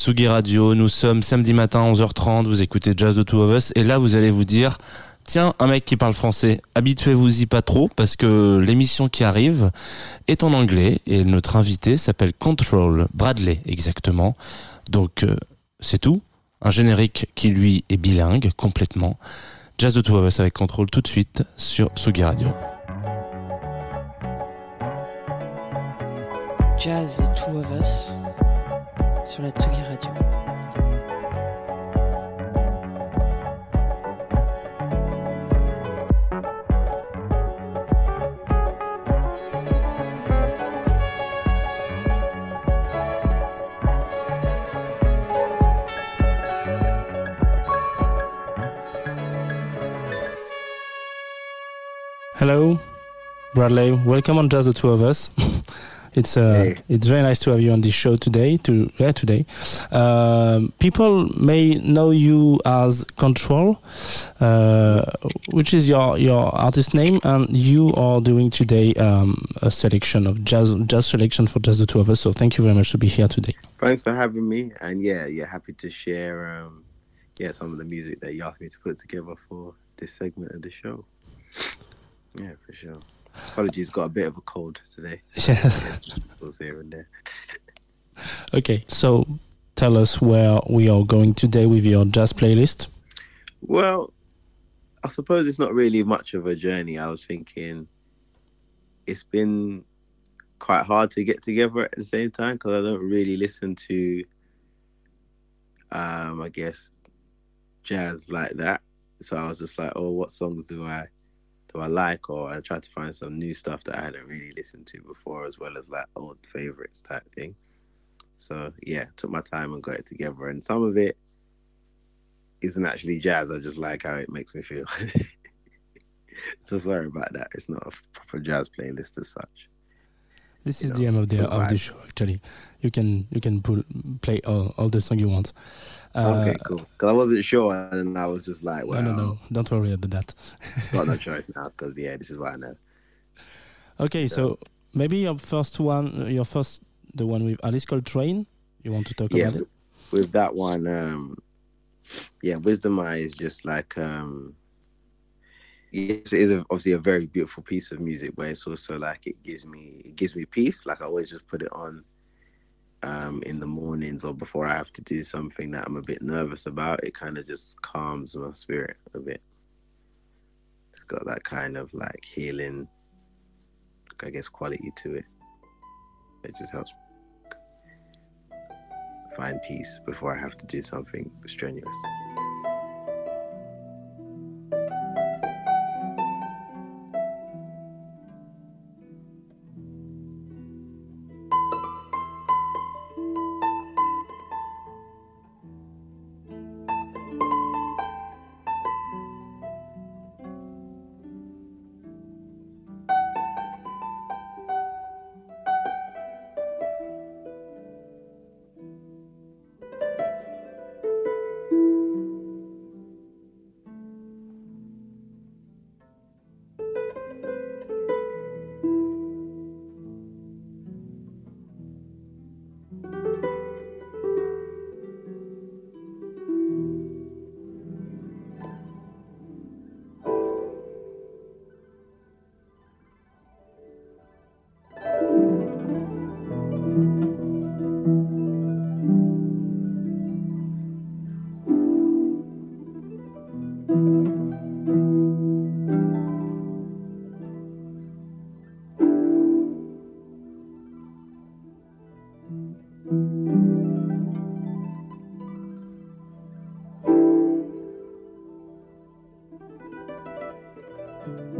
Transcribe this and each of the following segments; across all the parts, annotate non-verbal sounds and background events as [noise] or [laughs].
Tsugi Radio, nous sommes samedi matin 11h30, vous écoutez Jazz de Two of Us et là vous allez vous dire tiens, un mec qui parle français, habituez-vous-y pas trop parce que l'émission qui arrive est en anglais et notre invité s'appelle Control Bradley exactement. Donc euh, c'est tout, un générique qui lui est bilingue complètement. Jazz de Two of Us avec Control tout de suite sur Tsugi Radio. Jazz Two of Us sur la Tsugi Radio. Hello, Bradley. Welcome on Just the Two of Us. [laughs] It's uh, Hey. it's very nice to have you on this show today. To yeah, today, um, people may know you as Control, uh, which is your your artist name, and you are doing today um, a selection of jazz jazz selection for just the two of us. So thank you very much to be here today. Thanks for having me, and yeah, yeah, happy to share, um, yeah, some of the music that you asked me to put together for this segment of the show. Yeah, for sure. Apologies, got a bit of a cold today. [laughs] Yes. Was here and there. [laughs] Okay. So tell us where we are going today with your jazz playlist. Well, I suppose it's not really much of a journey. I was thinking it's been quite hard to get together at the same time because I don't really listen to, um, I guess, jazz like that. So I was just like, oh, what songs do I do I like? Or I tried to find some new stuff that I hadn't really listened to before, as well as like old favorites type thing. So yeah, took my time and got it together, and some of it isn't actually jazz. I just like how it makes me feel. [laughs] so sorry about that. It's not a proper jazz playlist as such. This is know, the end of the of the show. Actually, you can you can pull, play all, all the song you want. Uh, okay, cool. Because I wasn't sure, and I was just like, well, No, no, no. Don't worry about that. got no [laughs] choice now. Because yeah, this is what I know. Okay, so maybe your first one, your first, the one with Alice Coltrane. You want to talk yeah, about it? with that one, um, yeah, Wisdom Eye is just like, um, it is obviously a very beautiful piece of music, but it's also like it gives me it gives me peace. Like I always just put it on um, in the mornings or before I have to do something that I'm a bit nervous about. It kind of just calms my spirit a bit. It's got that kind of like healing, I guess, quality to it. It just helps find peace before I have to do something strenuous.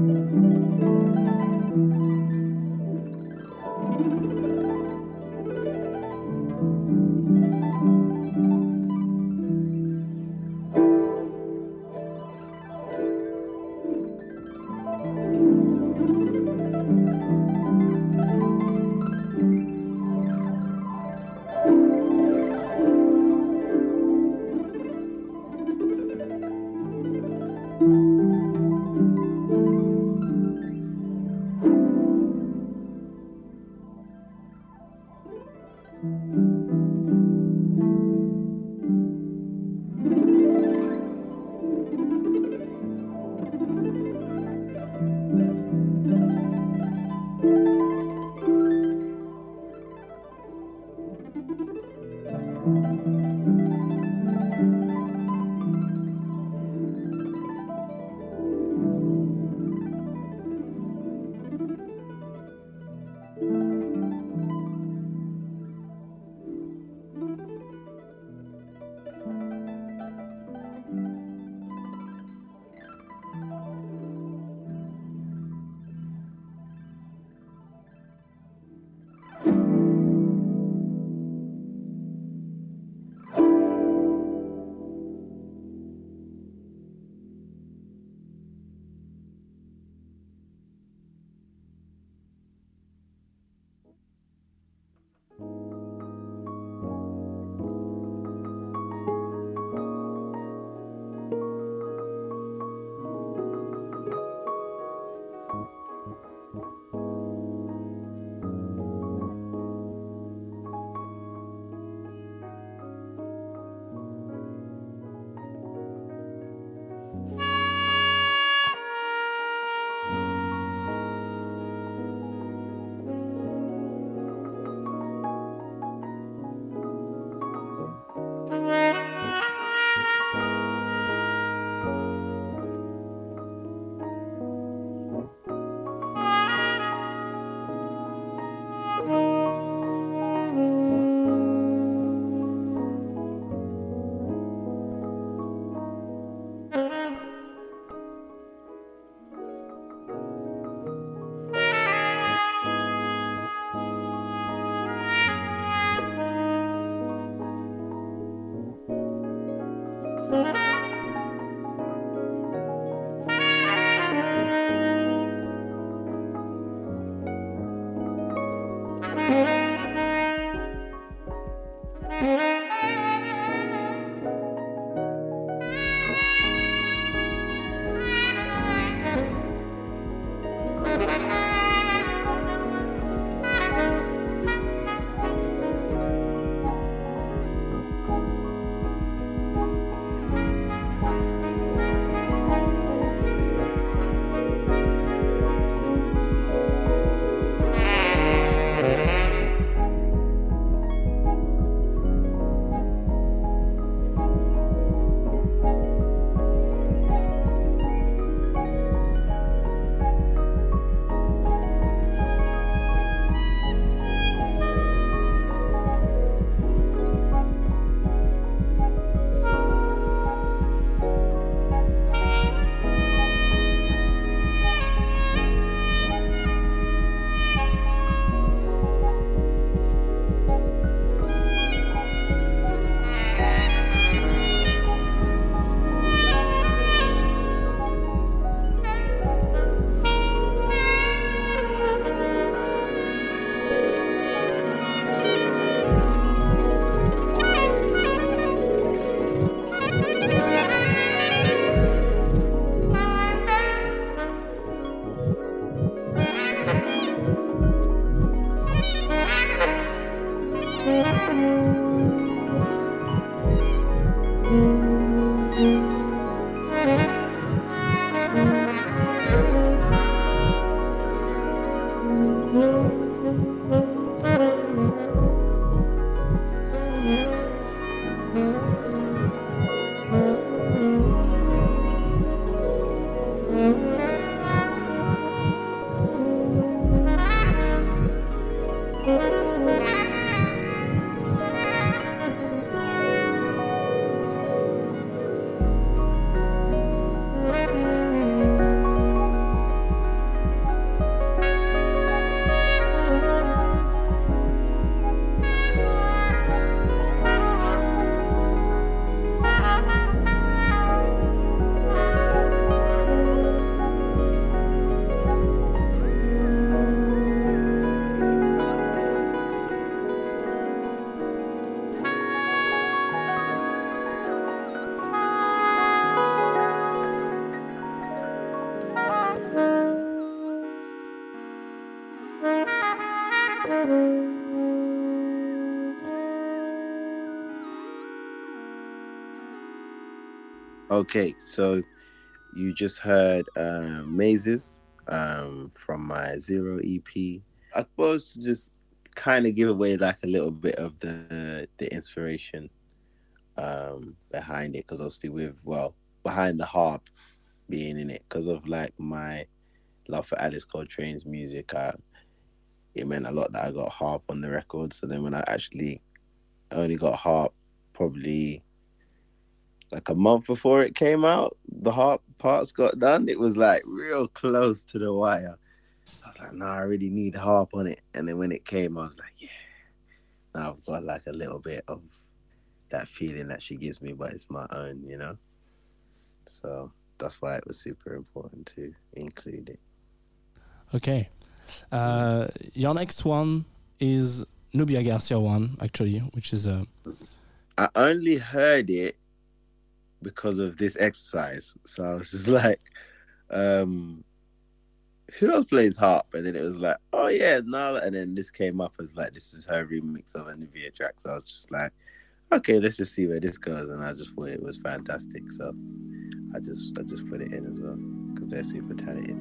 Música Okay, so you just heard uh, Mazes um, from my Zero EP. I suppose to just kind of give away like a little bit of the the inspiration um behind it because obviously with well behind the harp being in it because of like my love for Alice Coltrane's music. I, it meant a lot that I got harp on the record. So then when I actually only got harp probably like a month before it came out, the harp parts got done. It was like real close to the wire. I was like, no, nah, I really need harp on it. And then when it came, I was like, yeah, now I've got like a little bit of that feeling that she gives me, but it's my own, you know? So that's why it was super important to include it. Okay. Uh, your next one is Nubia Garcia one, actually, which is a. I only heard it because of this exercise. So I was just [laughs] like, um, who else plays harp? And then it was like, oh yeah, no. And then this came up as like, this is her remix of a Nubia track. So I was just like, okay, let's just see where this goes. And I just thought it was fantastic. So I just I just put it in as well because they're super talented.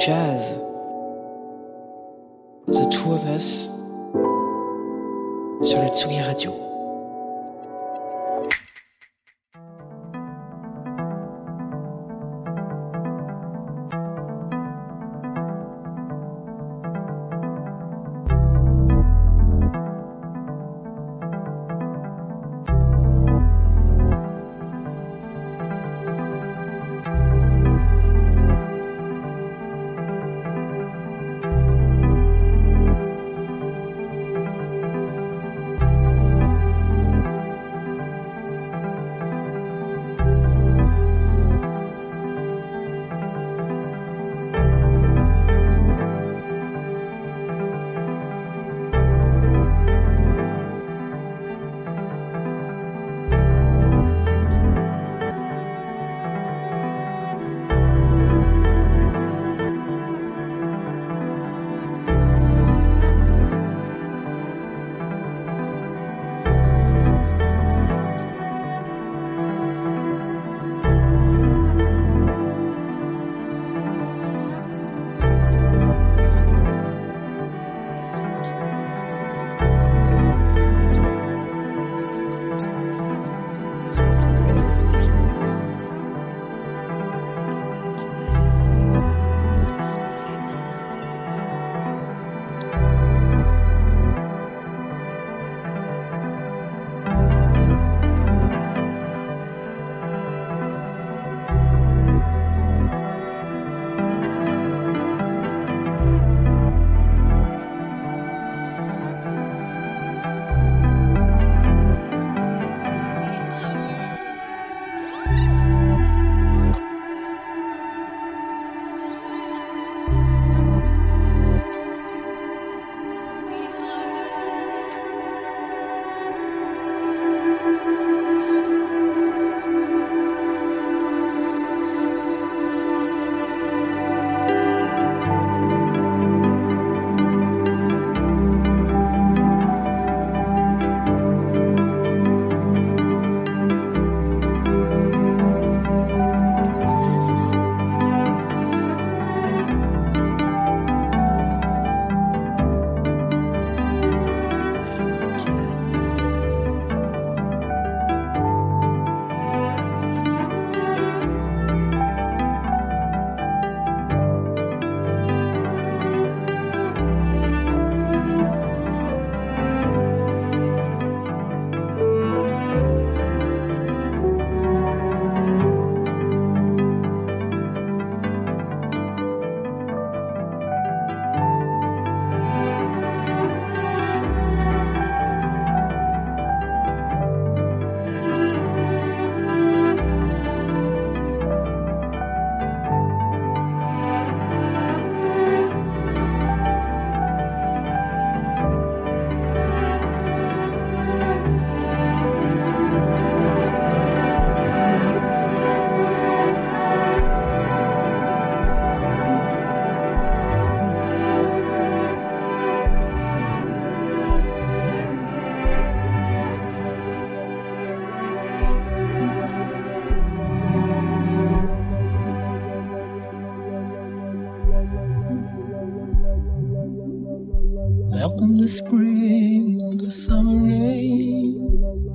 Jazz. The Two of Us sur la Tsugi Radio. out in the spring, the summer rain.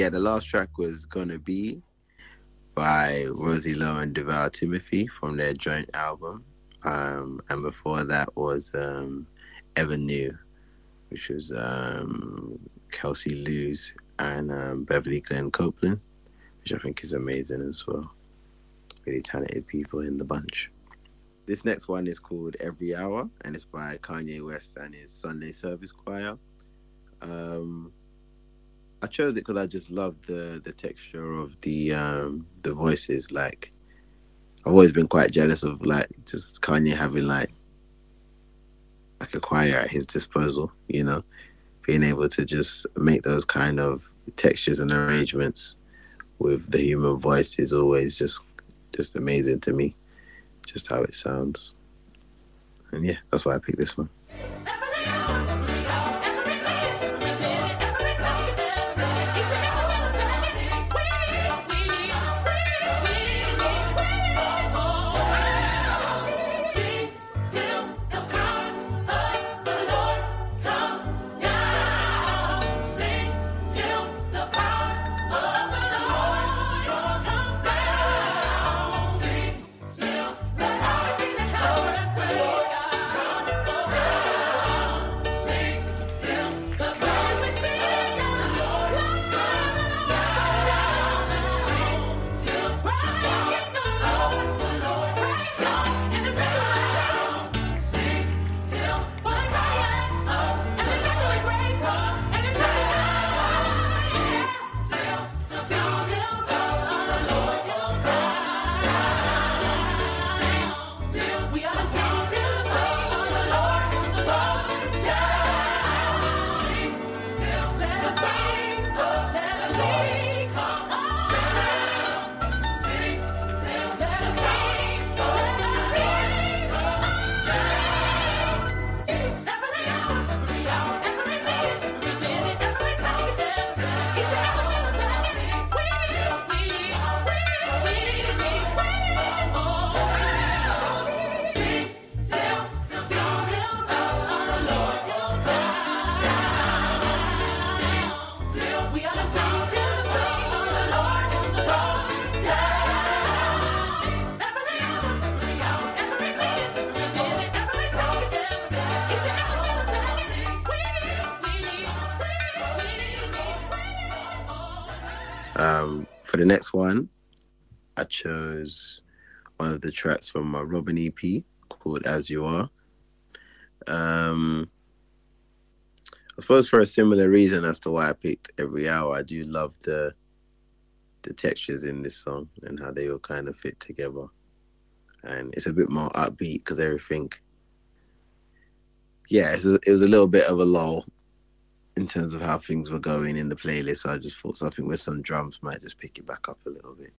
Yeah, the last track was gonna be by Rosie Lowe and Duval Timothy from their joint album. Um, and before that was um, Ever New, which was um, Kelsey Lewis and um, Beverly Glenn Copeland, which I think is amazing as well. really talented people in the bunch. This next one is called Every Hour, and it's by Kanye West and his Sunday Service Choir. Um, chose it because I just love the the texture of the um, the voices. Like, I've always been quite jealous of like just Kanye having like like a choir at his disposal. You know, being able to just make those kind of textures and arrangements with the human voice is always just just amazing to me. Just how it sounds. And yeah, that's why I picked this one. Um, for the next one, I chose one of the tracks from my Robin EP called As You Are. Um, I suppose for a similar reason as to why I picked Every Hour, I do love the the textures in this song and how they all kind of fit together. And it's a bit more upbeat because everything, yeah, it was a little bit of a lull in terms of how things were going in the playlist, I just thought something with some drums might just pick it back up a little bit.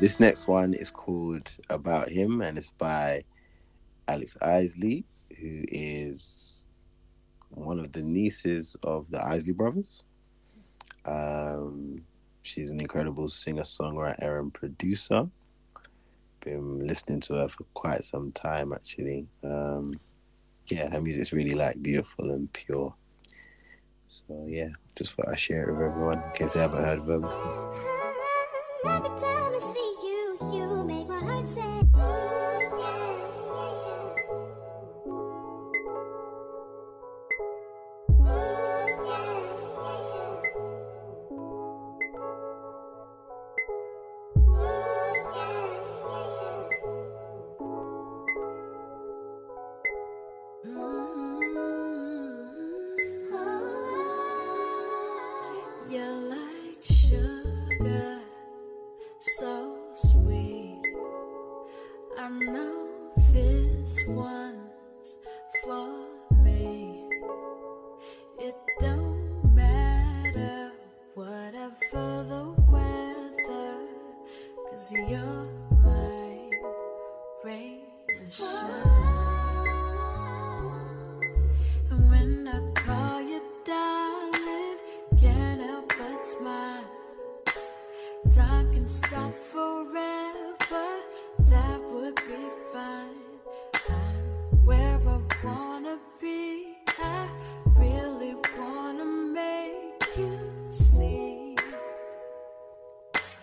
This next one is called About Him and it's by Alex Isley, who is one of the nieces of the Isley brothers. Um, she's an incredible singer, songwriter, and producer. Been listening to her for quite some time, actually. Um, yeah, her music's really like beautiful and pure. So yeah, just thought I'd share it with everyone in case they haven't heard of her before.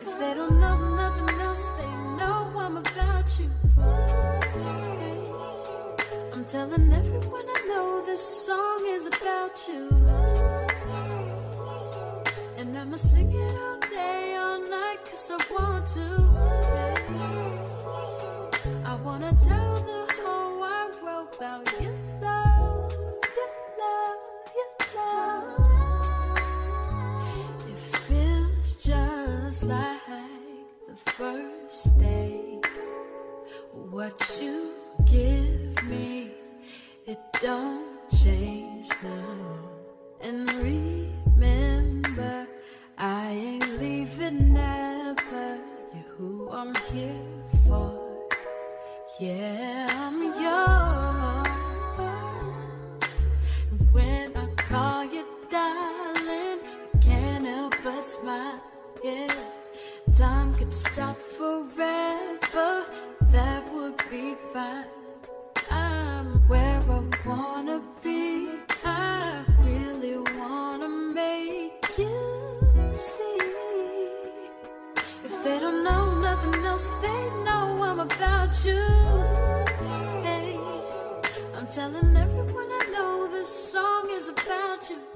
If they don't know nothing else, they know I'm about you. I'm telling everyone I know this song is about you. And I'ma sing it all day, all night, cause I want to. I wanna tell like the first day. What you give me, it don't change now. And remember, I ain't leaving never. You're who I'm here for. Yeah, stop forever. That would be fine. I'm where I wanna be. I really wanna make you see. If they don't know nothing else, they know I'm about you. Hey, I'm telling everyone I know this song is about you.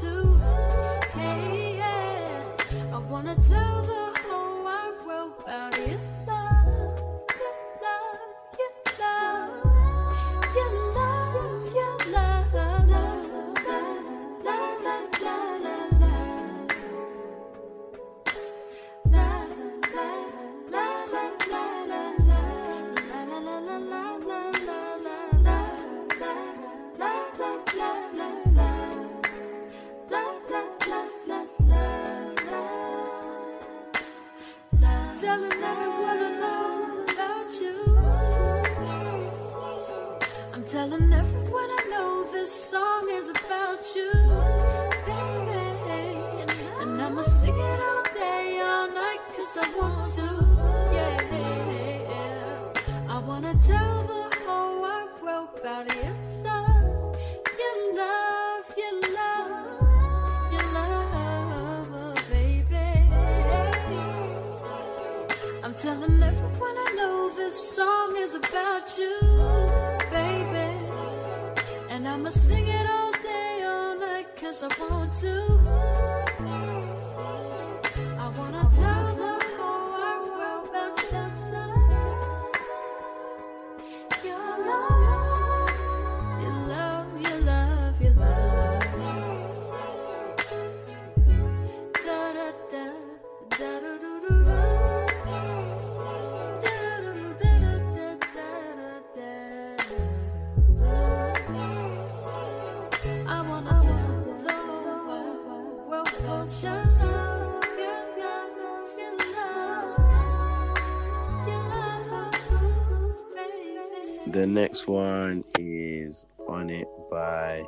To. Hey, yeah, I wanna tell the whole wide world about telling everyone I know this song is about you baby. And I'ma sing it all day, all night Cause I want to, yeah. I wanna tell the whole world about your love Your love, your love Your love, baby. I'm telling everyone I know this song is about you, I'ma sing it all day, all night Cause I want to the next one is On It by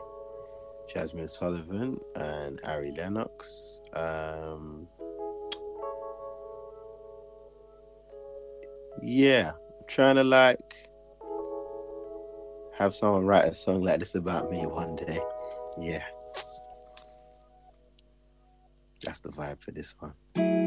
Jazmine Sullivan and Ari Lennox. Um, yeah, I'm trying to like have someone write a song like this about me one day. Yeah. That's the vibe for this one.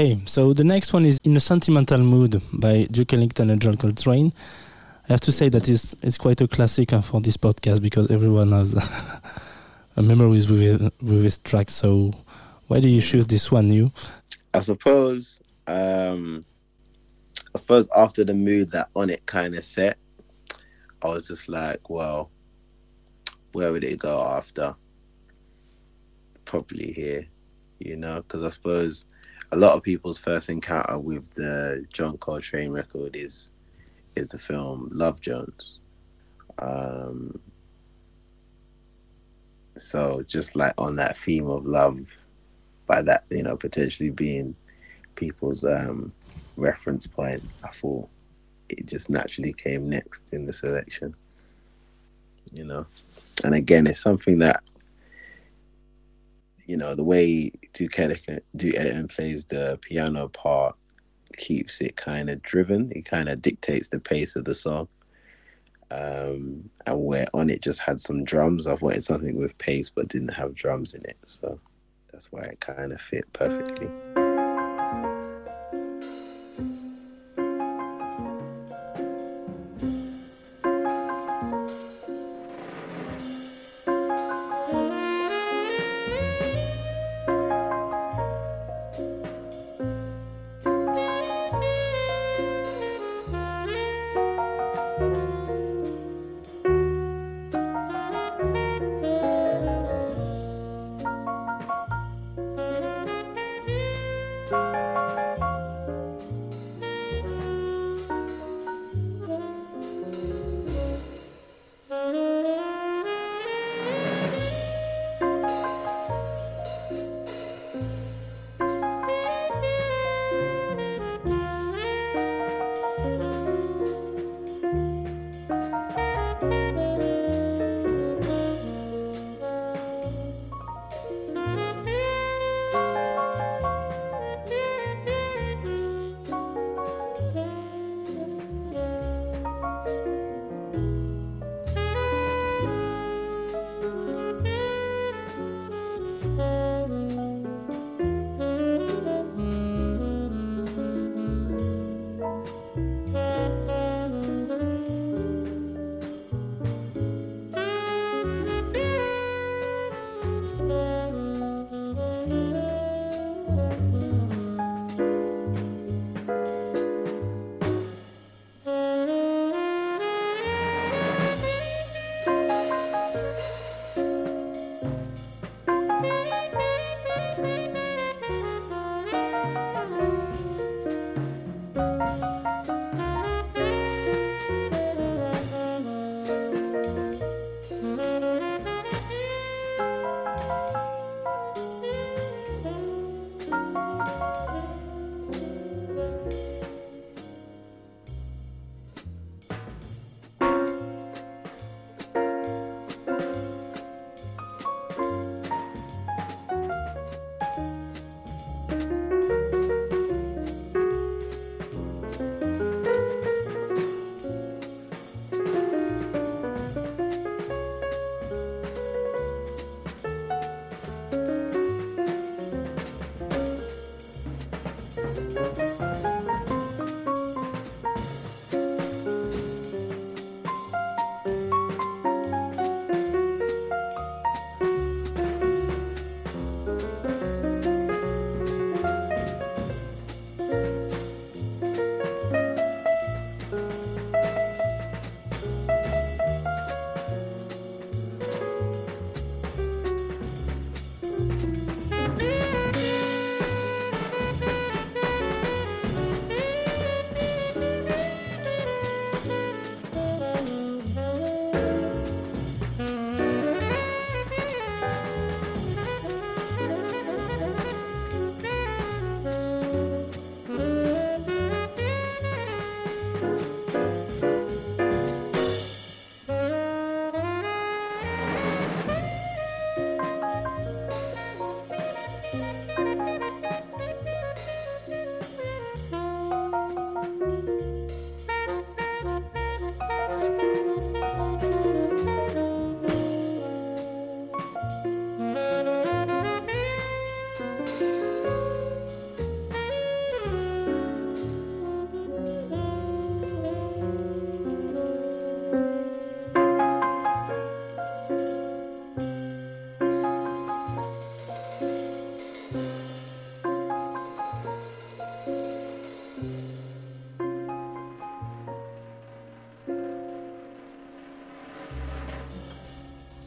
Okay, so the next one is In a Sentimental Mood by Duke Ellington and John Coltrane. I have to say that it's, it's quite a classic uh, for this podcast because everyone has [laughs] memories with, it- with this track. So why do you choose this one, you? I suppose um I suppose after the mood that on it kind of set, I was just like, well, where would it go after? Probably here, you know, because I suppose a lot of people's first encounter with the John Coltrane record is is the film Love Jones. Um, so just like on that theme of love, by that you know potentially being people's um, reference point, I thought it just naturally came next in the selection. You know, and again, it's something that you know the way Duke Duke Ellington plays the piano part keeps it kind of driven. It kind of dictates the pace of the song. Um, and where on it just had some drums, I've wanted something with pace but didn't have drums in it. So that's why it kind of fit perfectly.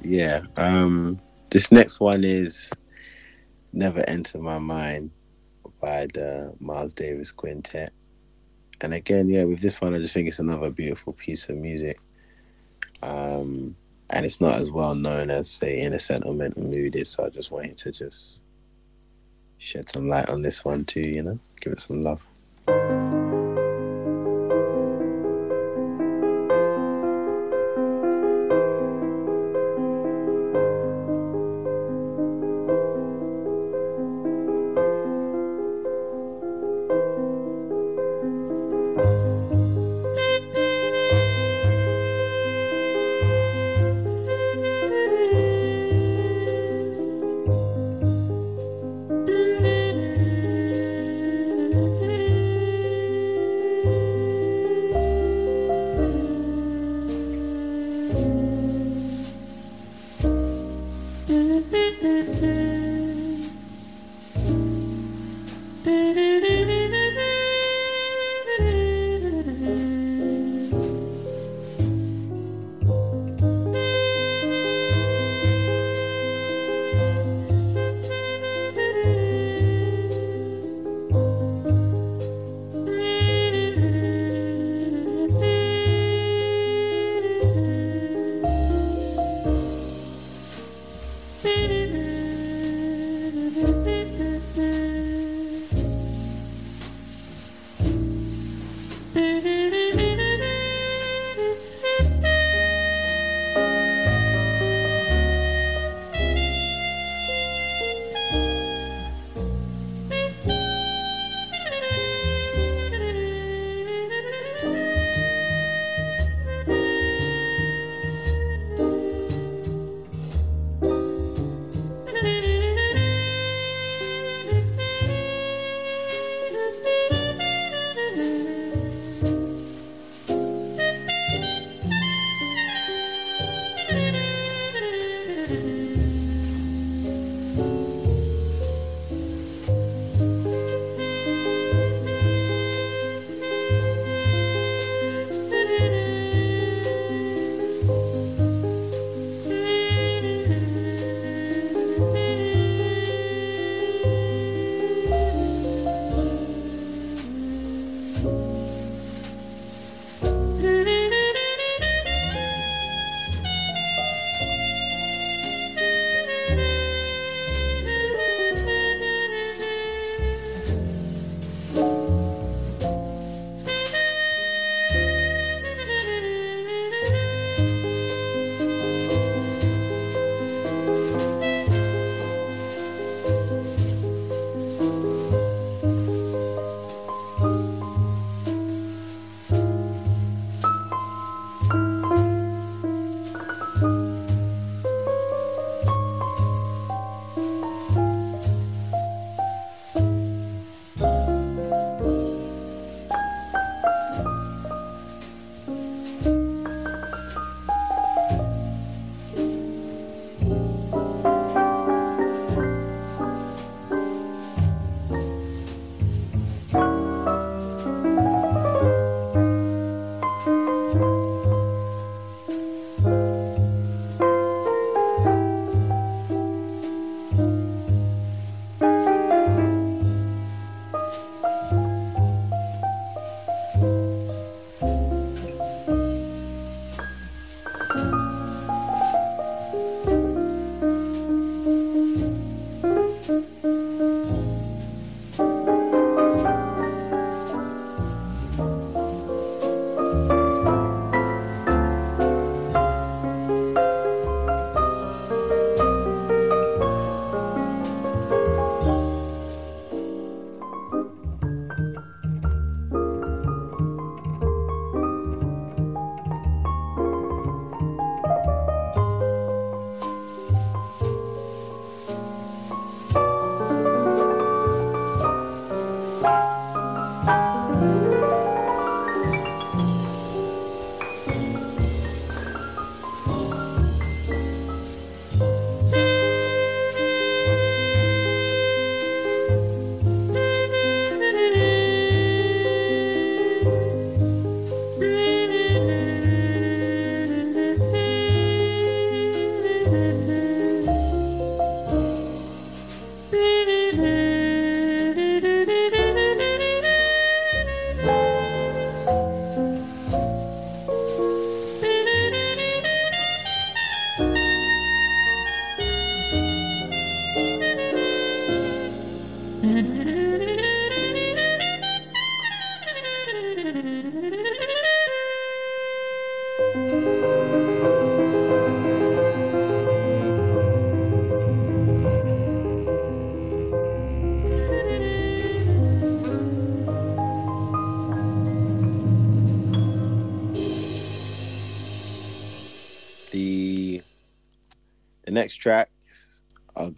Yeah. Um this next one is Never Enter My Mind by the Miles Davis Quintet. And again, yeah, with this one I just think it's another beautiful piece of music. Um and it's not as well known as say In a and Mood is, so I just wanted to just shed some light on this one too, you know? Give it some love.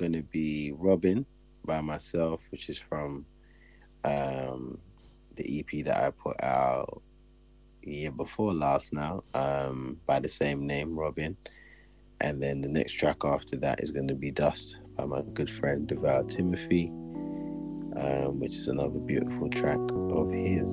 Are gonna be Robin by myself, which is from um the EP that I put out year before last now, um, by the same name, Robin. And then the next track after that is going to be Dust by my good friend Duval Timothy, um, which is another beautiful track of his.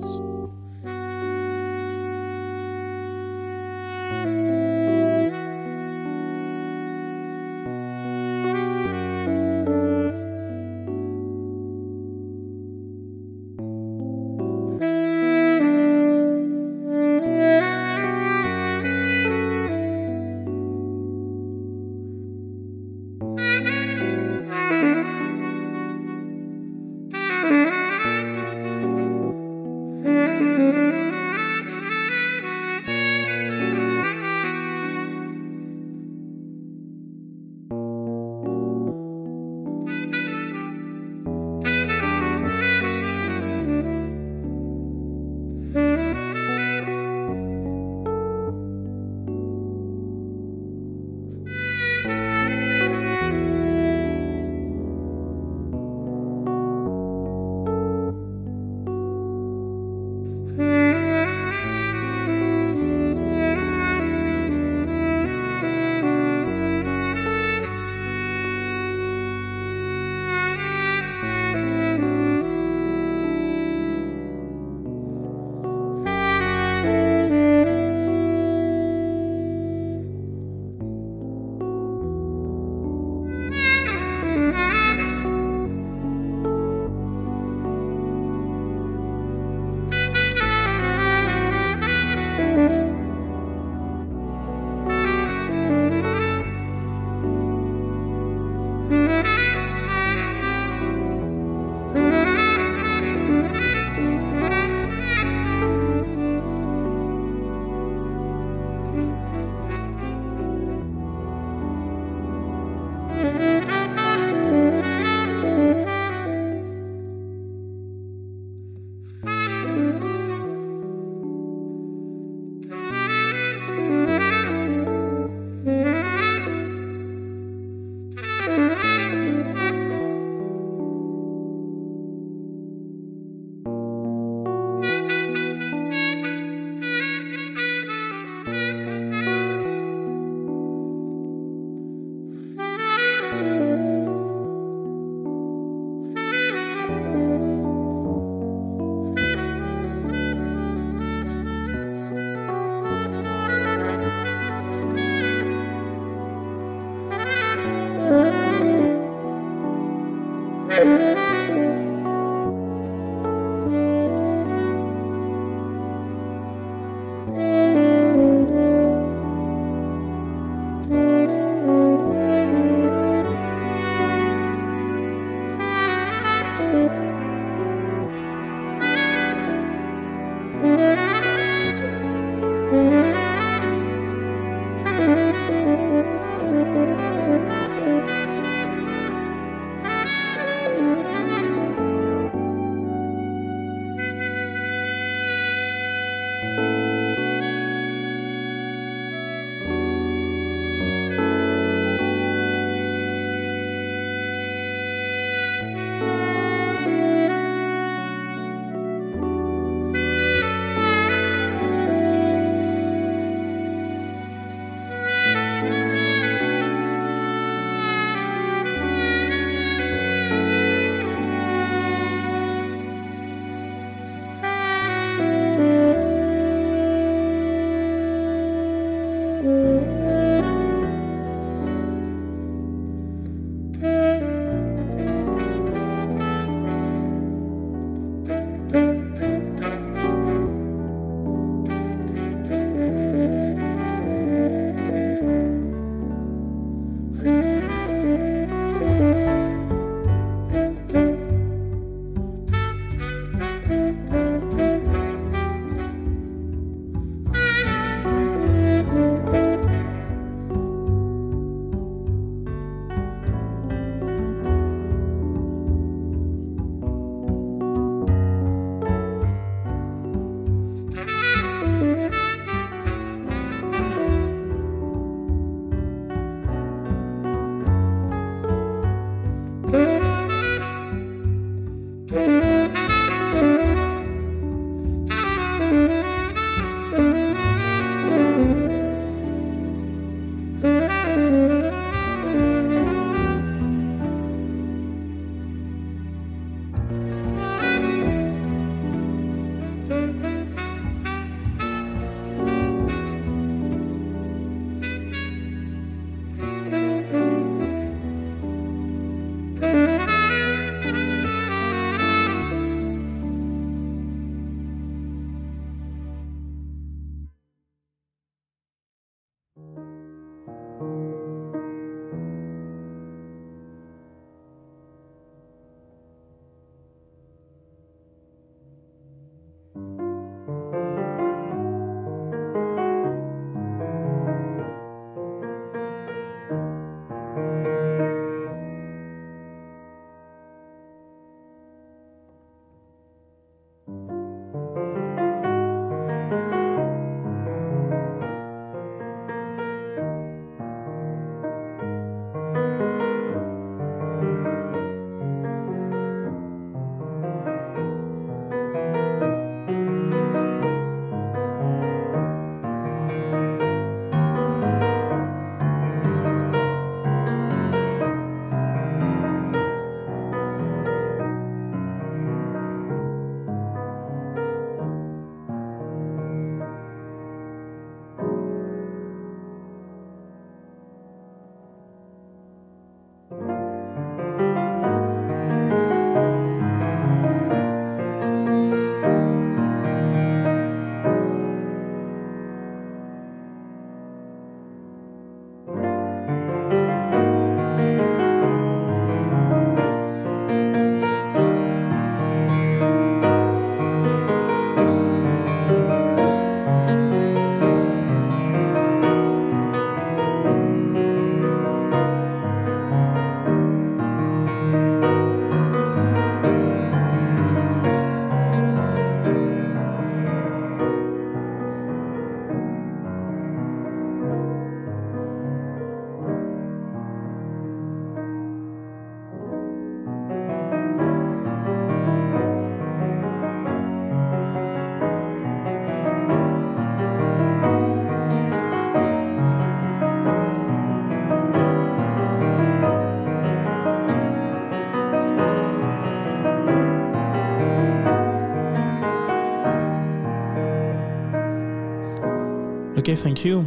Okay, thank you,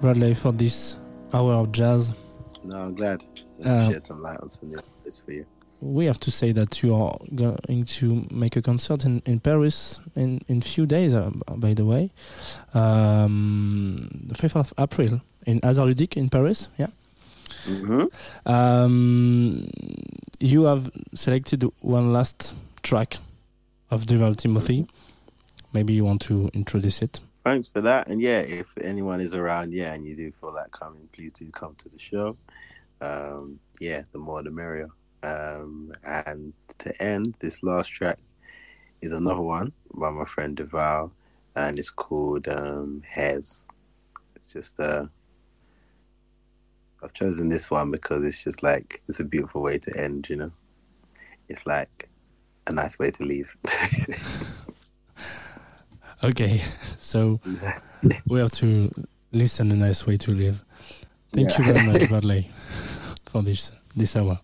Bradley, for this hour of jazz. No, I'm glad. Uh, shed some light on some this for you. We have to say that you are going to make a concert in, in Paris in in few days. Uh, by the way, um, the fifth of April in Hasard Ludique in Paris. Yeah. hmm Um, you have selected one last track of Duval Timothy. Maybe you want to introduce it. Thanks for that. And yeah, if anyone is around, yeah, and you do feel that coming, please do come to the show. Um, yeah, the more the merrier. Um, and to end, this last track is another one by my friend Duval, and it's called um, Hairs. It's just uh, I've chosen this one because it's just like it's a beautiful way to end. You know, it's like a nice way to leave. [laughs] Okay, [laughs] so [laughs] we have to listen a nice way to live. Thank you very much, [laughs] Bradley, for this this hour.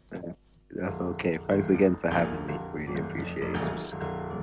That's okay. Thanks again for having me. Really appreciate it.